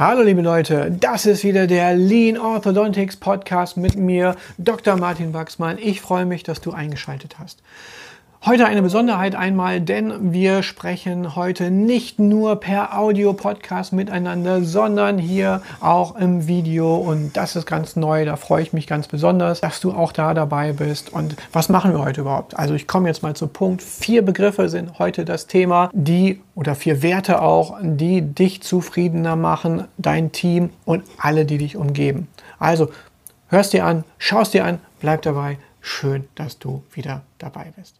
Hallo liebe Leute, das ist wieder der Lean Orthodontics Podcast mit mir, Dr. Martin Wachsmann. Ich freue mich, dass du eingeschaltet hast. Heute eine Besonderheit einmal, denn wir sprechen heute nicht nur per Audio-Podcast miteinander, sondern hier auch im Video und das ist ganz neu. Da freue ich mich ganz besonders, dass du auch da dabei bist. Und was machen wir heute überhaupt? Also ich komme jetzt mal zum Punkt. Vier Begriffe sind heute das Thema, die oder vier Werte auch, die dich zufriedener machen, dein Team und alle, die dich umgeben. Also hörst dir an, schaust dir an, bleib dabei. Schön, dass du wieder dabei bist.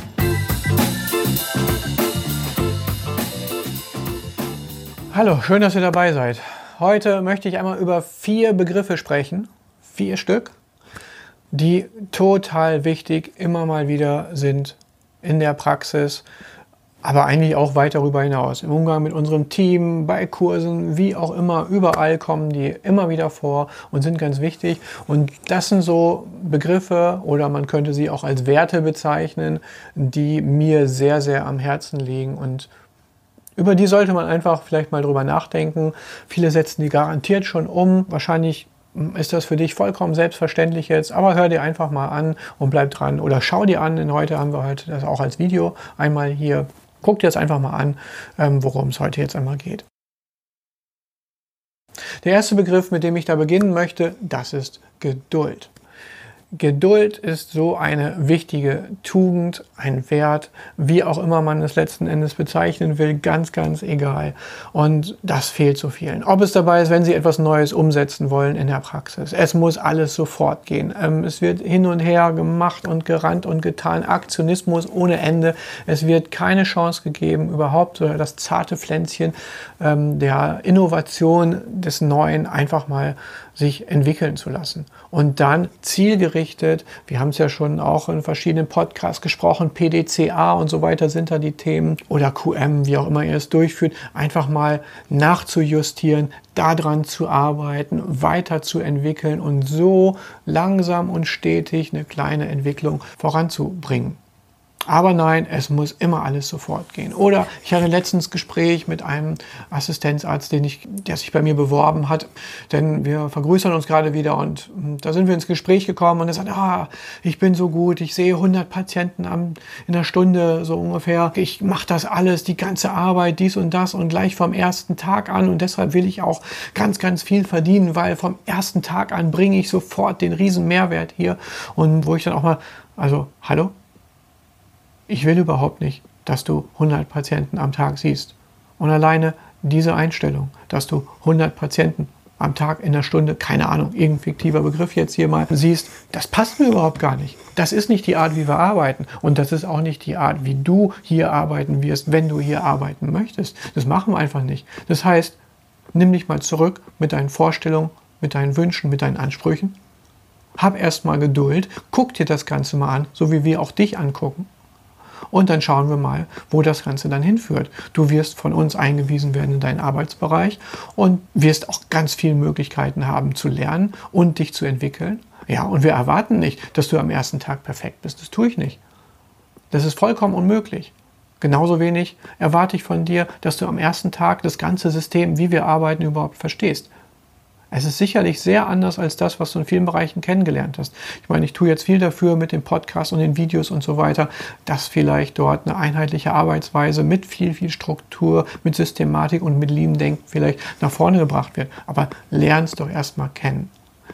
Hallo, schön, dass ihr dabei seid. Heute möchte ich einmal über vier Begriffe sprechen, vier Stück, die total wichtig immer mal wieder sind in der Praxis, aber eigentlich auch weit darüber hinaus. Im Umgang mit unserem Team, bei Kursen, wie auch immer, überall kommen die immer wieder vor und sind ganz wichtig. Und das sind so Begriffe oder man könnte sie auch als Werte bezeichnen, die mir sehr, sehr am Herzen liegen und über die sollte man einfach vielleicht mal drüber nachdenken. Viele setzen die garantiert schon um. Wahrscheinlich ist das für dich vollkommen selbstverständlich jetzt, aber hör dir einfach mal an und bleib dran oder schau dir an, denn heute haben wir halt das auch als Video einmal hier. Guck dir jetzt einfach mal an, ähm, worum es heute jetzt einmal geht. Der erste Begriff, mit dem ich da beginnen möchte, das ist Geduld. Geduld ist so eine wichtige Tugend, ein Wert, wie auch immer man es letzten Endes bezeichnen will, ganz, ganz egal. Und das fehlt so vielen. Ob es dabei ist, wenn Sie etwas Neues umsetzen wollen in der Praxis. Es muss alles sofort gehen. Ähm, es wird hin und her gemacht und gerannt und getan. Aktionismus ohne Ende. Es wird keine Chance gegeben, überhaupt das zarte Pflänzchen ähm, der Innovation des Neuen einfach mal sich entwickeln zu lassen. Und dann zielgerichtet, wir haben es ja schon auch in verschiedenen Podcasts gesprochen, PDCA und so weiter sind da die Themen oder QM, wie auch immer ihr es durchführt, einfach mal nachzujustieren, daran zu arbeiten, weiterzuentwickeln und so langsam und stetig eine kleine Entwicklung voranzubringen. Aber nein, es muss immer alles sofort gehen. Oder ich hatte letztens Gespräch mit einem Assistenzarzt, den ich, der sich bei mir beworben hat, denn wir vergrößern uns gerade wieder und hm, da sind wir ins Gespräch gekommen und er sagt, ah, ich bin so gut, ich sehe 100 Patienten am, in der Stunde so ungefähr, ich mache das alles, die ganze Arbeit, dies und das und gleich vom ersten Tag an. Und deshalb will ich auch ganz, ganz viel verdienen, weil vom ersten Tag an bringe ich sofort den riesen Mehrwert hier. Und wo ich dann auch mal, also hallo, ich will überhaupt nicht, dass du 100 Patienten am Tag siehst. Und alleine diese Einstellung, dass du 100 Patienten am Tag in der Stunde, keine Ahnung, irgendein fiktiver Begriff jetzt hier mal siehst, das passt mir überhaupt gar nicht. Das ist nicht die Art, wie wir arbeiten. Und das ist auch nicht die Art, wie du hier arbeiten wirst, wenn du hier arbeiten möchtest. Das machen wir einfach nicht. Das heißt, nimm dich mal zurück mit deinen Vorstellungen, mit deinen Wünschen, mit deinen Ansprüchen. Hab erstmal Geduld, guck dir das Ganze mal an, so wie wir auch dich angucken und dann schauen wir mal, wo das Ganze dann hinführt. Du wirst von uns eingewiesen werden in deinen Arbeitsbereich und wirst auch ganz viele Möglichkeiten haben zu lernen und dich zu entwickeln. Ja, und wir erwarten nicht, dass du am ersten Tag perfekt bist. Das tue ich nicht. Das ist vollkommen unmöglich. Genauso wenig erwarte ich von dir, dass du am ersten Tag das ganze System, wie wir arbeiten, überhaupt verstehst. Es ist sicherlich sehr anders als das, was du in vielen Bereichen kennengelernt hast. Ich meine, ich tue jetzt viel dafür mit dem Podcast und den Videos und so weiter, dass vielleicht dort eine einheitliche Arbeitsweise mit viel, viel Struktur, mit Systematik und mit Lean-Denken vielleicht nach vorne gebracht wird. Aber lern es doch erstmal kennen.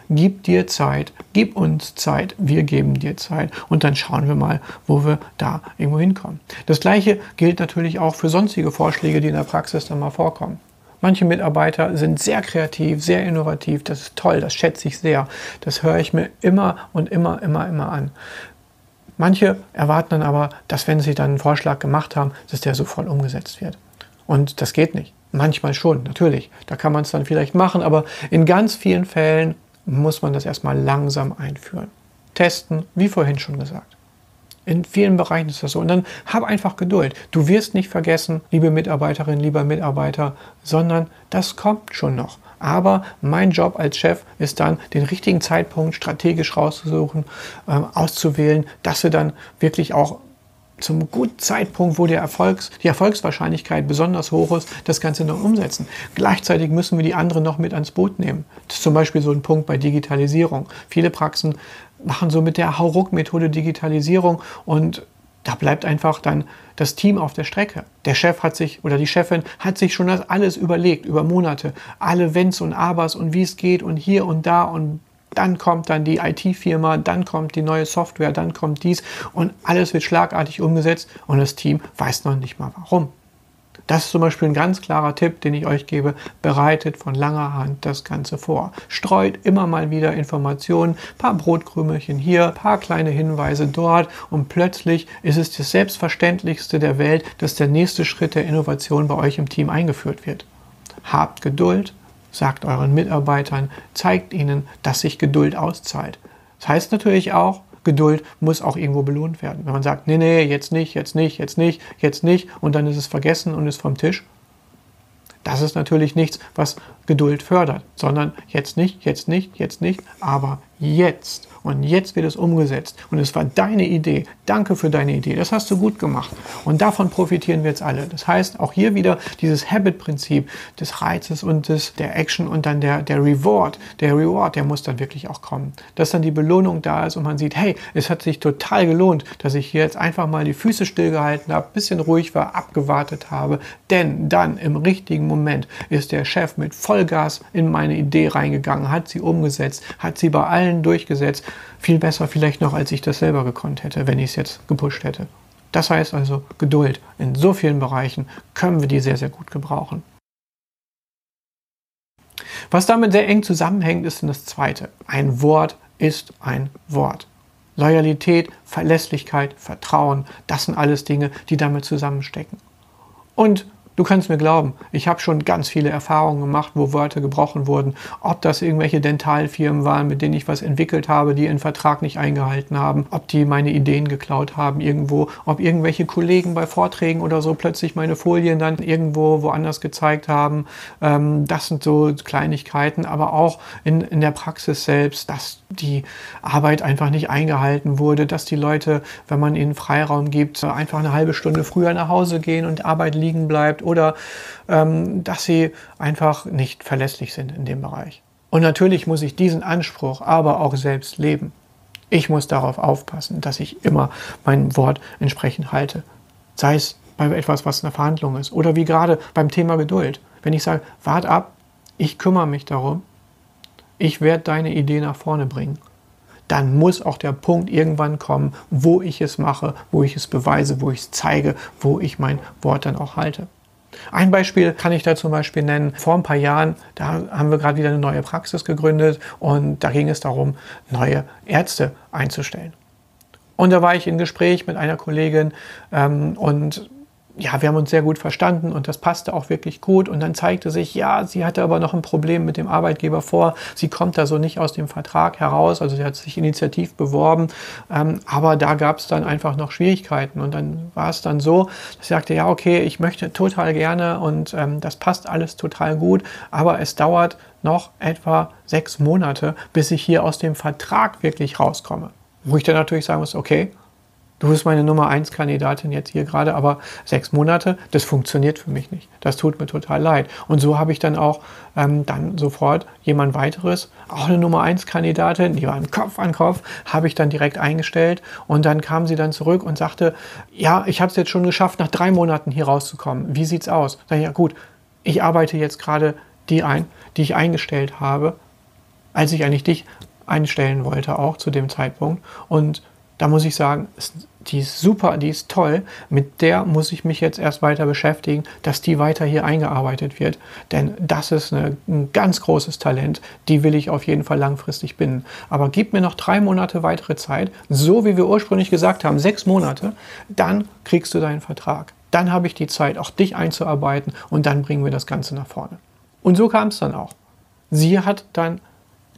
Gib dir Zeit, gib uns Zeit, wir geben dir Zeit und dann schauen wir mal, wo wir da irgendwo hinkommen. Das gleiche gilt natürlich auch für sonstige Vorschläge, die in der Praxis dann mal vorkommen. Manche Mitarbeiter sind sehr kreativ, sehr innovativ. Das ist toll, das schätze ich sehr. Das höre ich mir immer und immer, immer, immer an. Manche erwarten dann aber, dass wenn sie dann einen Vorschlag gemacht haben, dass der sofort umgesetzt wird. Und das geht nicht. Manchmal schon, natürlich. Da kann man es dann vielleicht machen, aber in ganz vielen Fällen muss man das erstmal langsam einführen. Testen, wie vorhin schon gesagt. In vielen Bereichen ist das so. Und dann hab einfach Geduld. Du wirst nicht vergessen, liebe Mitarbeiterin, lieber Mitarbeiter, sondern das kommt schon noch. Aber mein Job als Chef ist dann, den richtigen Zeitpunkt strategisch rauszusuchen, ähm, auszuwählen, dass wir dann wirklich auch zum guten Zeitpunkt, wo der Erfolgs, die Erfolgswahrscheinlichkeit besonders hoch ist, das Ganze noch umsetzen. Gleichzeitig müssen wir die anderen noch mit ans Boot nehmen. Das ist zum Beispiel so ein Punkt bei Digitalisierung. Viele Praxen machen so mit der Hauruck-Methode Digitalisierung und da bleibt einfach dann das Team auf der Strecke. Der Chef hat sich oder die Chefin hat sich schon das alles überlegt über Monate. Alle Wenns und Abers und wie es geht und hier und da und dann kommt dann die IT-Firma, dann kommt die neue Software, dann kommt dies und alles wird schlagartig umgesetzt und das Team weiß noch nicht mal warum. Das ist zum Beispiel ein ganz klarer Tipp, den ich euch gebe. Bereitet von langer Hand das Ganze vor. Streut immer mal wieder Informationen, paar Brotkrümelchen hier, paar kleine Hinweise dort und plötzlich ist es das Selbstverständlichste der Welt, dass der nächste Schritt der Innovation bei euch im Team eingeführt wird. Habt Geduld, sagt euren Mitarbeitern, zeigt ihnen, dass sich Geduld auszahlt. Das heißt natürlich auch, Geduld muss auch irgendwo belohnt werden. Wenn man sagt, nee, nee, jetzt nicht, jetzt nicht, jetzt nicht, jetzt nicht und dann ist es vergessen und ist vom Tisch, das ist natürlich nichts, was Geduld fördert, sondern jetzt nicht, jetzt nicht, jetzt nicht, aber jetzt. Und jetzt wird es umgesetzt. Und es war deine Idee. Danke für deine Idee. Das hast du gut gemacht. Und davon profitieren wir jetzt alle. Das heißt, auch hier wieder dieses Habit-Prinzip des Reizes und des, der Action und dann der, der Reward. Der Reward, der muss dann wirklich auch kommen. Dass dann die Belohnung da ist und man sieht, hey, es hat sich total gelohnt, dass ich hier jetzt einfach mal die Füße stillgehalten habe, bisschen ruhig war, abgewartet habe. Denn dann im richtigen Moment ist der Chef mit Vollgas in meine Idee reingegangen, hat sie umgesetzt, hat sie bei allen durchgesetzt viel besser vielleicht noch, als ich das selber gekonnt hätte, wenn ich es jetzt gepusht hätte. Das heißt also Geduld. In so vielen Bereichen können wir die sehr, sehr gut gebrauchen. Was damit sehr eng zusammenhängt, ist das Zweite. Ein Wort ist ein Wort. Loyalität, Verlässlichkeit, Vertrauen, das sind alles Dinge, die damit zusammenstecken. Und Du kannst mir glauben, ich habe schon ganz viele Erfahrungen gemacht, wo Wörter gebrochen wurden. Ob das irgendwelche Dentalfirmen waren, mit denen ich was entwickelt habe, die einen Vertrag nicht eingehalten haben, ob die meine Ideen geklaut haben irgendwo, ob irgendwelche Kollegen bei Vorträgen oder so plötzlich meine Folien dann irgendwo woanders gezeigt haben. Ähm, das sind so Kleinigkeiten, aber auch in, in der Praxis selbst, dass die Arbeit einfach nicht eingehalten wurde, dass die Leute, wenn man ihnen Freiraum gibt, einfach eine halbe Stunde früher nach Hause gehen und Arbeit liegen bleibt oder ähm, dass sie einfach nicht verlässlich sind in dem Bereich. Und natürlich muss ich diesen Anspruch aber auch selbst leben. Ich muss darauf aufpassen, dass ich immer mein Wort entsprechend halte. Sei es bei etwas, was eine Verhandlung ist oder wie gerade beim Thema Geduld. Wenn ich sage, wart ab, ich kümmere mich darum, ich werde deine Idee nach vorne bringen, dann muss auch der Punkt irgendwann kommen, wo ich es mache, wo ich es beweise, wo ich es zeige, wo ich mein Wort dann auch halte. Ein Beispiel kann ich da zum Beispiel nennen. Vor ein paar Jahren, da haben wir gerade wieder eine neue Praxis gegründet und da ging es darum, neue Ärzte einzustellen. Und da war ich in Gespräch mit einer Kollegin ähm, und ja, wir haben uns sehr gut verstanden und das passte auch wirklich gut. Und dann zeigte sich, ja, sie hatte aber noch ein Problem mit dem Arbeitgeber vor. Sie kommt da so nicht aus dem Vertrag heraus. Also sie hat sich initiativ beworben. Ähm, aber da gab es dann einfach noch Schwierigkeiten. Und dann war es dann so, dass sie sagte, ja, okay, ich möchte total gerne und ähm, das passt alles total gut. Aber es dauert noch etwa sechs Monate, bis ich hier aus dem Vertrag wirklich rauskomme. Wo ich dann natürlich sagen muss, okay, du bist meine Nummer 1 Kandidatin jetzt hier gerade, aber sechs Monate, das funktioniert für mich nicht. Das tut mir total leid. Und so habe ich dann auch ähm, dann sofort jemand weiteres, auch eine Nummer 1 Kandidatin, die war im Kopf an Kopf, habe ich dann direkt eingestellt und dann kam sie dann zurück und sagte, ja, ich habe es jetzt schon geschafft, nach drei Monaten hier rauszukommen. Wie sieht's aus? Sag ich, ja gut, ich arbeite jetzt gerade die ein, die ich eingestellt habe, als ich eigentlich dich einstellen wollte, auch zu dem Zeitpunkt. Und da muss ich sagen, die ist super, die ist toll. Mit der muss ich mich jetzt erst weiter beschäftigen, dass die weiter hier eingearbeitet wird. Denn das ist eine, ein ganz großes Talent. Die will ich auf jeden Fall langfristig binden. Aber gib mir noch drei Monate weitere Zeit, so wie wir ursprünglich gesagt haben, sechs Monate, dann kriegst du deinen Vertrag. Dann habe ich die Zeit, auch dich einzuarbeiten und dann bringen wir das Ganze nach vorne. Und so kam es dann auch. Sie hat dann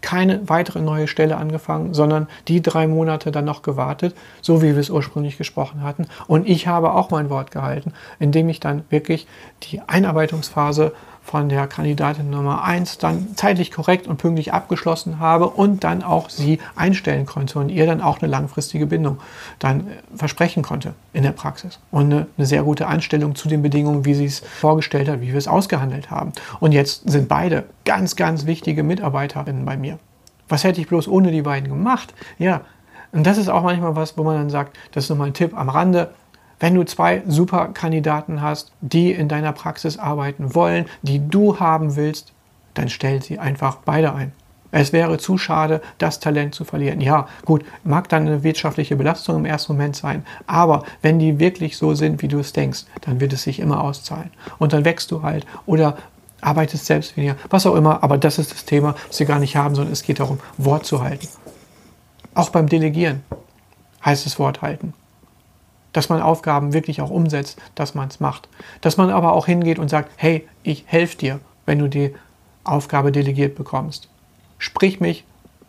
keine weitere neue Stelle angefangen, sondern die drei Monate dann noch gewartet, so wie wir es ursprünglich gesprochen hatten. Und ich habe auch mein Wort gehalten, indem ich dann wirklich die Einarbeitungsphase von der Kandidatin Nummer 1 dann zeitlich korrekt und pünktlich abgeschlossen habe und dann auch sie einstellen konnte und ihr dann auch eine langfristige Bindung dann äh, versprechen konnte in der Praxis. Und eine, eine sehr gute Anstellung zu den Bedingungen, wie sie es vorgestellt hat, wie wir es ausgehandelt haben. Und jetzt sind beide ganz, ganz wichtige Mitarbeiterinnen bei mir. Was hätte ich bloß ohne die beiden gemacht? Ja, und das ist auch manchmal was, wo man dann sagt, das ist nochmal ein Tipp am Rande, wenn du zwei super Kandidaten hast, die in deiner Praxis arbeiten wollen, die du haben willst, dann stell sie einfach beide ein. Es wäre zu schade, das Talent zu verlieren. Ja, gut, mag dann eine wirtschaftliche Belastung im ersten Moment sein, aber wenn die wirklich so sind, wie du es denkst, dann wird es sich immer auszahlen. Und dann wächst du halt oder arbeitest selbst weniger, was auch immer, aber das ist das Thema, was wir gar nicht haben, sondern es geht darum, Wort zu halten. Auch beim Delegieren heißt es Wort halten dass man Aufgaben wirklich auch umsetzt, dass man es macht. Dass man aber auch hingeht und sagt, hey, ich helfe dir, wenn du die Aufgabe delegiert bekommst. Sprich mich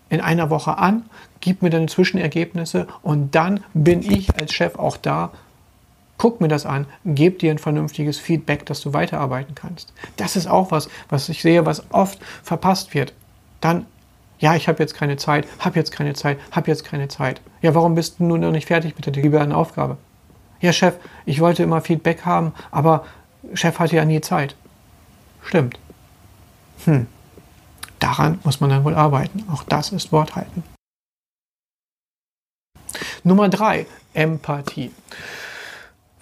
in einer Woche an, gib mir deine Zwischenergebnisse und dann bin ich als Chef auch da, guck mir das an, gebe dir ein vernünftiges Feedback, dass du weiterarbeiten kannst. Das ist auch was, was ich sehe, was oft verpasst wird. Dann, ja, ich habe jetzt keine Zeit, habe jetzt keine Zeit, habe jetzt keine Zeit. Ja, warum bist du nun noch nicht fertig mit der delegierten Aufgabe? Ja, Chef, ich wollte immer Feedback haben, aber Chef hatte ja nie Zeit. Stimmt. Hm. Daran muss man dann wohl arbeiten. Auch das ist Worthalten. Nummer drei, Empathie.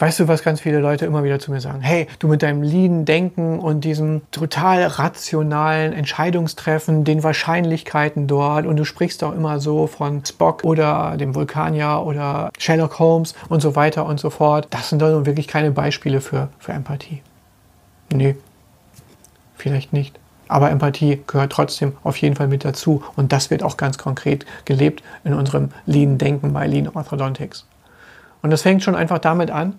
Weißt du, was ganz viele Leute immer wieder zu mir sagen? Hey, du mit deinem lean Denken und diesem total rationalen Entscheidungstreffen, den Wahrscheinlichkeiten dort und du sprichst auch immer so von Spock oder dem Vulkanier oder Sherlock Holmes und so weiter und so fort. Das sind doch wirklich keine Beispiele für, für Empathie. Nee, vielleicht nicht. Aber Empathie gehört trotzdem auf jeden Fall mit dazu und das wird auch ganz konkret gelebt in unserem lean Denken bei Lean Orthodontics. Und das fängt schon einfach damit an,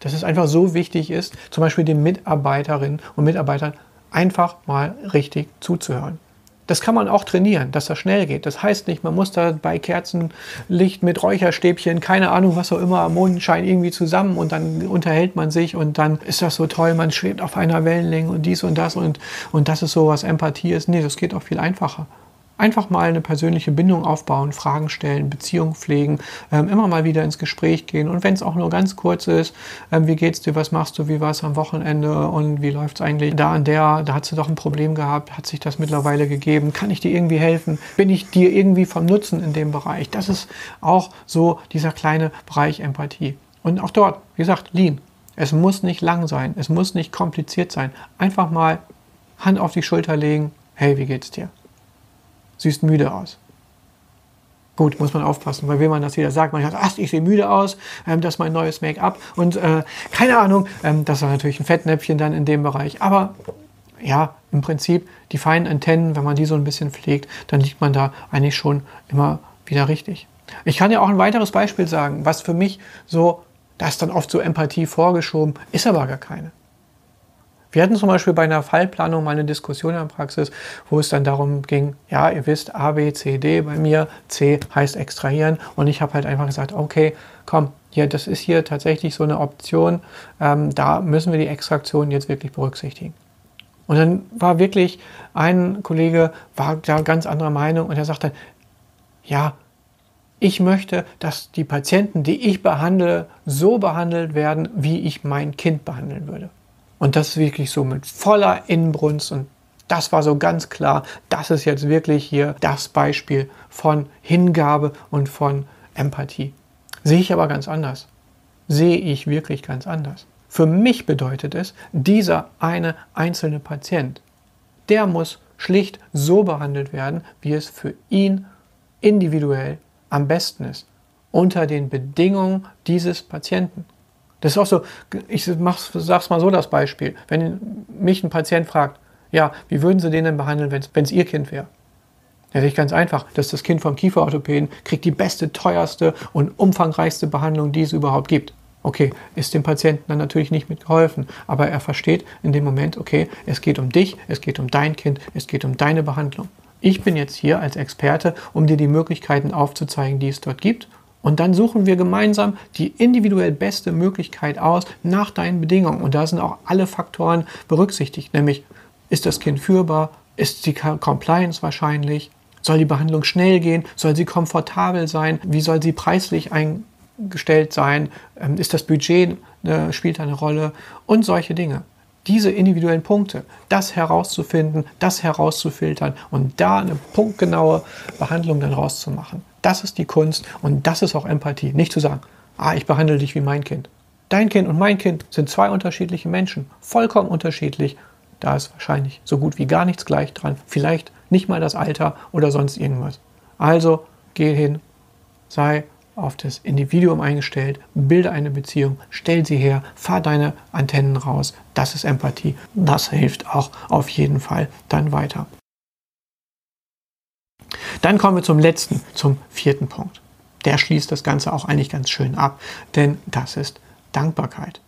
dass es einfach so wichtig ist, zum Beispiel den Mitarbeiterinnen und Mitarbeitern einfach mal richtig zuzuhören. Das kann man auch trainieren, dass das schnell geht. Das heißt nicht, man muss da bei Kerzenlicht mit Räucherstäbchen, keine Ahnung, was auch immer, am Mondschein irgendwie zusammen und dann unterhält man sich und dann ist das so toll, man schwebt auf einer Wellenlänge und dies und das und, und das ist so, was Empathie ist. Nee, das geht auch viel einfacher. Einfach mal eine persönliche Bindung aufbauen, Fragen stellen, Beziehungen pflegen, ähm, immer mal wieder ins Gespräch gehen. Und wenn es auch nur ganz kurz ist, ähm, wie geht's dir, was machst du, wie war es am Wochenende und wie läuft es eigentlich da an der, da hat sie doch ein Problem gehabt, hat sich das mittlerweile gegeben, kann ich dir irgendwie helfen, bin ich dir irgendwie vom Nutzen in dem Bereich. Das ist auch so dieser kleine Bereich Empathie. Und auch dort, wie gesagt, Lean. Es muss nicht lang sein, es muss nicht kompliziert sein. Einfach mal Hand auf die Schulter legen, hey, wie geht's dir? Siehst müde aus. Gut, muss man aufpassen, weil wenn man das wieder sagt, man sagt, ach, ich sehe müde aus, ähm, das ist mein neues Make-up und äh, keine Ahnung, ähm, das ist natürlich ein Fettnäpfchen dann in dem Bereich. Aber ja, im Prinzip die feinen Antennen, wenn man die so ein bisschen pflegt, dann liegt man da eigentlich schon immer wieder richtig. Ich kann ja auch ein weiteres Beispiel sagen, was für mich so, da ist dann oft so Empathie vorgeschoben, ist aber gar keine. Wir hatten zum Beispiel bei einer Fallplanung mal eine Diskussion in der Praxis, wo es dann darum ging, ja, ihr wisst, A, B, C, D bei mir, C heißt extrahieren und ich habe halt einfach gesagt, okay, komm, ja, das ist hier tatsächlich so eine Option, ähm, da müssen wir die Extraktion jetzt wirklich berücksichtigen. Und dann war wirklich ein Kollege, war da ganz anderer Meinung und er sagte, ja, ich möchte, dass die Patienten, die ich behandle, so behandelt werden, wie ich mein Kind behandeln würde. Und das wirklich so mit voller Inbrunst und das war so ganz klar, das ist jetzt wirklich hier das Beispiel von Hingabe und von Empathie. Sehe ich aber ganz anders. Sehe ich wirklich ganz anders. Für mich bedeutet es, dieser eine einzelne Patient, der muss schlicht so behandelt werden, wie es für ihn individuell am besten ist, unter den Bedingungen dieses Patienten. Das ist auch so, ich sag's mal so das Beispiel. Wenn mich ein Patient fragt, ja, wie würden Sie den denn behandeln, wenn es Ihr Kind wäre? Ja, ich ganz einfach. Das ist das Kind vom Kieferorthopäden, kriegt die beste, teuerste und umfangreichste Behandlung, die es überhaupt gibt. Okay, ist dem Patienten dann natürlich nicht mitgeholfen, aber er versteht in dem Moment, okay, es geht um dich, es geht um dein Kind, es geht um deine Behandlung. Ich bin jetzt hier als Experte, um dir die Möglichkeiten aufzuzeigen, die es dort gibt. Und dann suchen wir gemeinsam die individuell beste Möglichkeit aus nach deinen Bedingungen. Und da sind auch alle Faktoren berücksichtigt, nämlich ist das Kind führbar, ist die Compliance wahrscheinlich, soll die Behandlung schnell gehen, soll sie komfortabel sein, wie soll sie preislich eingestellt sein, ähm, ist das Budget, äh, spielt eine Rolle? Und solche Dinge diese individuellen Punkte, das herauszufinden, das herauszufiltern und da eine punktgenaue Behandlung dann rauszumachen. Das ist die Kunst und das ist auch Empathie. Nicht zu sagen, ah, ich behandle dich wie mein Kind. Dein Kind und mein Kind sind zwei unterschiedliche Menschen, vollkommen unterschiedlich. Da ist wahrscheinlich so gut wie gar nichts gleich dran. Vielleicht nicht mal das Alter oder sonst irgendwas. Also geh hin, sei auf das Individuum eingestellt, bilde eine Beziehung, stell sie her, fahr deine Antennen raus. Das ist Empathie. Das hilft auch auf jeden Fall dann weiter. Dann kommen wir zum letzten, zum vierten Punkt. Der schließt das Ganze auch eigentlich ganz schön ab, denn das ist Dankbarkeit.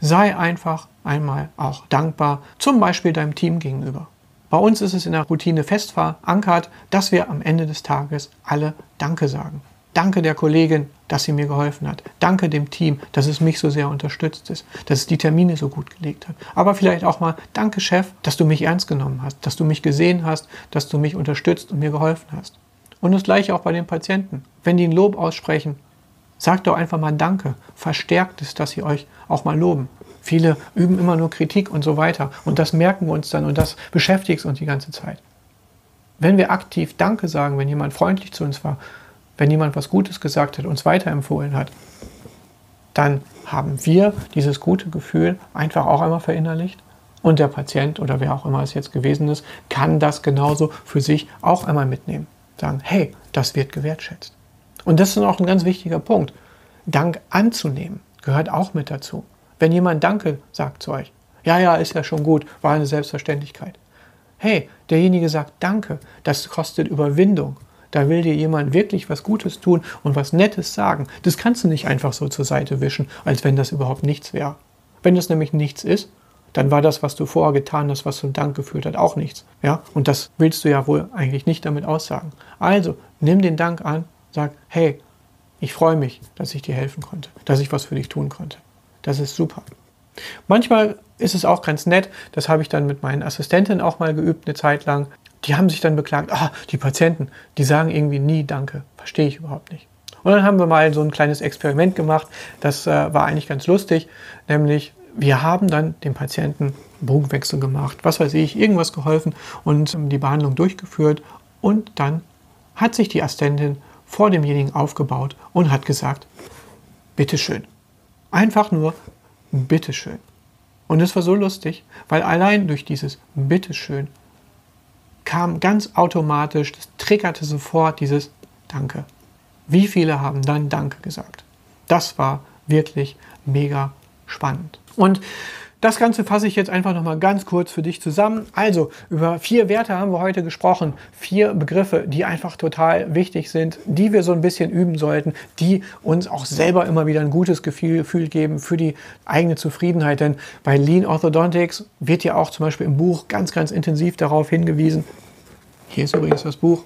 Sei einfach einmal auch dankbar, zum Beispiel deinem Team gegenüber. Bei uns ist es in der Routine fest verankert, dass wir am Ende des Tages alle Danke sagen. Danke der Kollegin, dass sie mir geholfen hat. Danke dem Team, dass es mich so sehr unterstützt ist, dass es die Termine so gut gelegt hat. Aber vielleicht auch mal, danke Chef, dass du mich ernst genommen hast, dass du mich gesehen hast, dass du mich unterstützt und mir geholfen hast. Und das gleiche auch bei den Patienten. Wenn die ein Lob aussprechen, sagt doch einfach mal Danke. Verstärkt es, dass sie euch auch mal loben. Viele üben immer nur Kritik und so weiter. Und das merken wir uns dann und das beschäftigt uns die ganze Zeit. Wenn wir aktiv Danke sagen, wenn jemand freundlich zu uns war, wenn jemand was Gutes gesagt hat, uns weiterempfohlen hat, dann haben wir dieses gute Gefühl einfach auch einmal verinnerlicht. Und der Patient oder wer auch immer es jetzt gewesen ist, kann das genauso für sich auch einmal mitnehmen. Sagen, hey, das wird gewertschätzt. Und das ist auch ein ganz wichtiger Punkt. Dank anzunehmen gehört auch mit dazu. Wenn jemand Danke sagt zu euch, ja, ja, ist ja schon gut, war eine Selbstverständlichkeit. Hey, derjenige sagt Danke, das kostet Überwindung. Da will dir jemand wirklich was Gutes tun und was Nettes sagen. Das kannst du nicht einfach so zur Seite wischen, als wenn das überhaupt nichts wäre. Wenn das nämlich nichts ist, dann war das, was du vorher getan hast, was zum Dank geführt hat, auch nichts. Ja? Und das willst du ja wohl eigentlich nicht damit aussagen. Also, nimm den Dank an, sag, hey, ich freue mich, dass ich dir helfen konnte, dass ich was für dich tun konnte. Das ist super. Manchmal ist es auch ganz nett, das habe ich dann mit meinen Assistentinnen auch mal geübt, eine Zeit lang, die haben sich dann beklagt, ah, die Patienten, die sagen irgendwie nie Danke. Verstehe ich überhaupt nicht. Und dann haben wir mal so ein kleines Experiment gemacht. Das äh, war eigentlich ganz lustig. Nämlich, wir haben dann dem Patienten Bogenwechsel gemacht, was weiß ich, irgendwas geholfen und ähm, die Behandlung durchgeführt. Und dann hat sich die Assistentin vor demjenigen aufgebaut und hat gesagt, bitteschön. Einfach nur, bitteschön. Und es war so lustig, weil allein durch dieses bitteschön kam ganz automatisch, das triggerte sofort dieses Danke. Wie viele haben dann Danke gesagt? Das war wirklich mega spannend. Und das Ganze fasse ich jetzt einfach nochmal ganz kurz für dich zusammen. Also, über vier Werte haben wir heute gesprochen. Vier Begriffe, die einfach total wichtig sind, die wir so ein bisschen üben sollten, die uns auch selber immer wieder ein gutes Gefühl, geben für die eigene Zufriedenheit. Denn bei Lean Orthodontics wird ja auch zum Beispiel im Buch ganz, ganz intensiv darauf hingewiesen. Hier ist übrigens das Buch.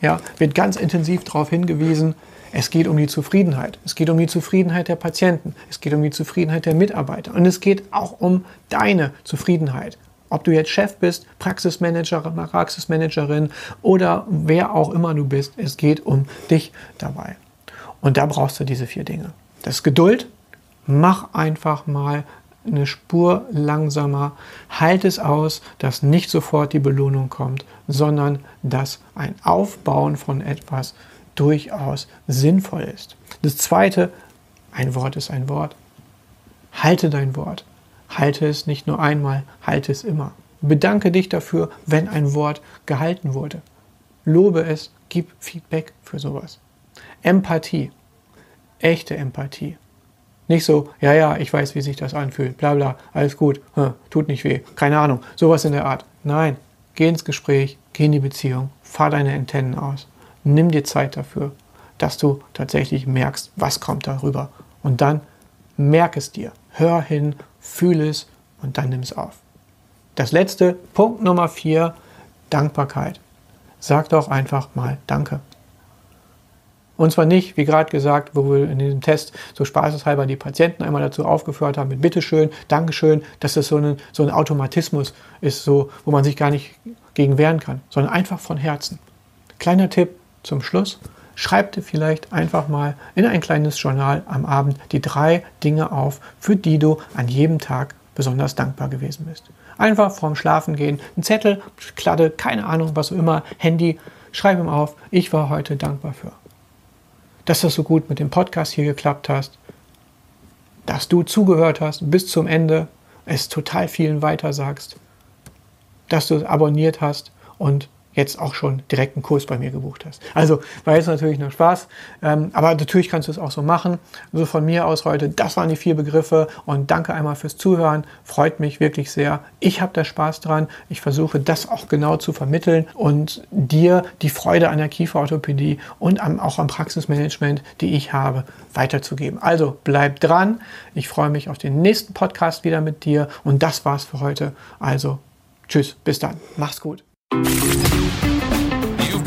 Ja, wird ganz intensiv darauf hingewiesen, es geht um die Zufriedenheit. Es geht um die Zufriedenheit der Patienten. Es geht um die Zufriedenheit der Mitarbeiter. Und es geht auch um deine Zufriedenheit. Ob du jetzt Chef bist, Praxismanager, Praxismanagerin oder wer auch immer du bist, es geht um dich dabei. Und da brauchst du diese vier Dinge. Das ist Geduld. Mach einfach mal eine Spur langsamer. Halt es aus, dass nicht sofort die Belohnung kommt, sondern dass ein Aufbauen von etwas durchaus sinnvoll ist. Das Zweite, ein Wort ist ein Wort. Halte dein Wort. Halte es nicht nur einmal, halte es immer. Bedanke dich dafür, wenn ein Wort gehalten wurde. Lobe es, gib Feedback für sowas. Empathie. Echte Empathie. Nicht so, ja, ja, ich weiß, wie sich das anfühlt, bla bla, alles gut, hm, tut nicht weh, keine Ahnung, sowas in der Art. Nein, geh ins Gespräch, geh in die Beziehung, fahr deine Antennen aus. Nimm dir Zeit dafür, dass du tatsächlich merkst, was kommt darüber. Und dann merk es dir. Hör hin, fühle es und dann nimm es auf. Das letzte, Punkt Nummer vier, Dankbarkeit. Sag doch einfach mal Danke. Und zwar nicht, wie gerade gesagt, wo wir in diesem Test so spaßeshalber die Patienten einmal dazu aufgeführt haben mit Bitteschön, Dankeschön, dass das so ein, so ein Automatismus ist, so, wo man sich gar nicht gegen wehren kann, sondern einfach von Herzen. Kleiner Tipp zum Schluss. Schreib dir vielleicht einfach mal in ein kleines Journal am Abend die drei Dinge auf, für die du an jedem Tag besonders dankbar gewesen bist. Einfach vorm Schlafen gehen, ein Zettel, Kladde, keine Ahnung, was auch immer, Handy, schreib ihm auf, ich war heute dankbar für dass das so gut mit dem Podcast hier geklappt hast, dass du zugehört hast bis zum Ende, es total vielen weitersagst, dass du es abonniert hast und jetzt auch schon direkt einen Kurs bei mir gebucht hast. Also war jetzt natürlich nur Spaß, ähm, aber natürlich kannst du es auch so machen. So von mir aus heute, das waren die vier Begriffe und danke einmal fürs Zuhören. Freut mich wirklich sehr. Ich habe da Spaß dran. Ich versuche das auch genau zu vermitteln und dir die Freude an der Kieferorthopädie und am, auch am Praxismanagement, die ich habe, weiterzugeben. Also bleib dran. Ich freue mich auf den nächsten Podcast wieder mit dir und das war's für heute. Also tschüss, bis dann. Mach's gut.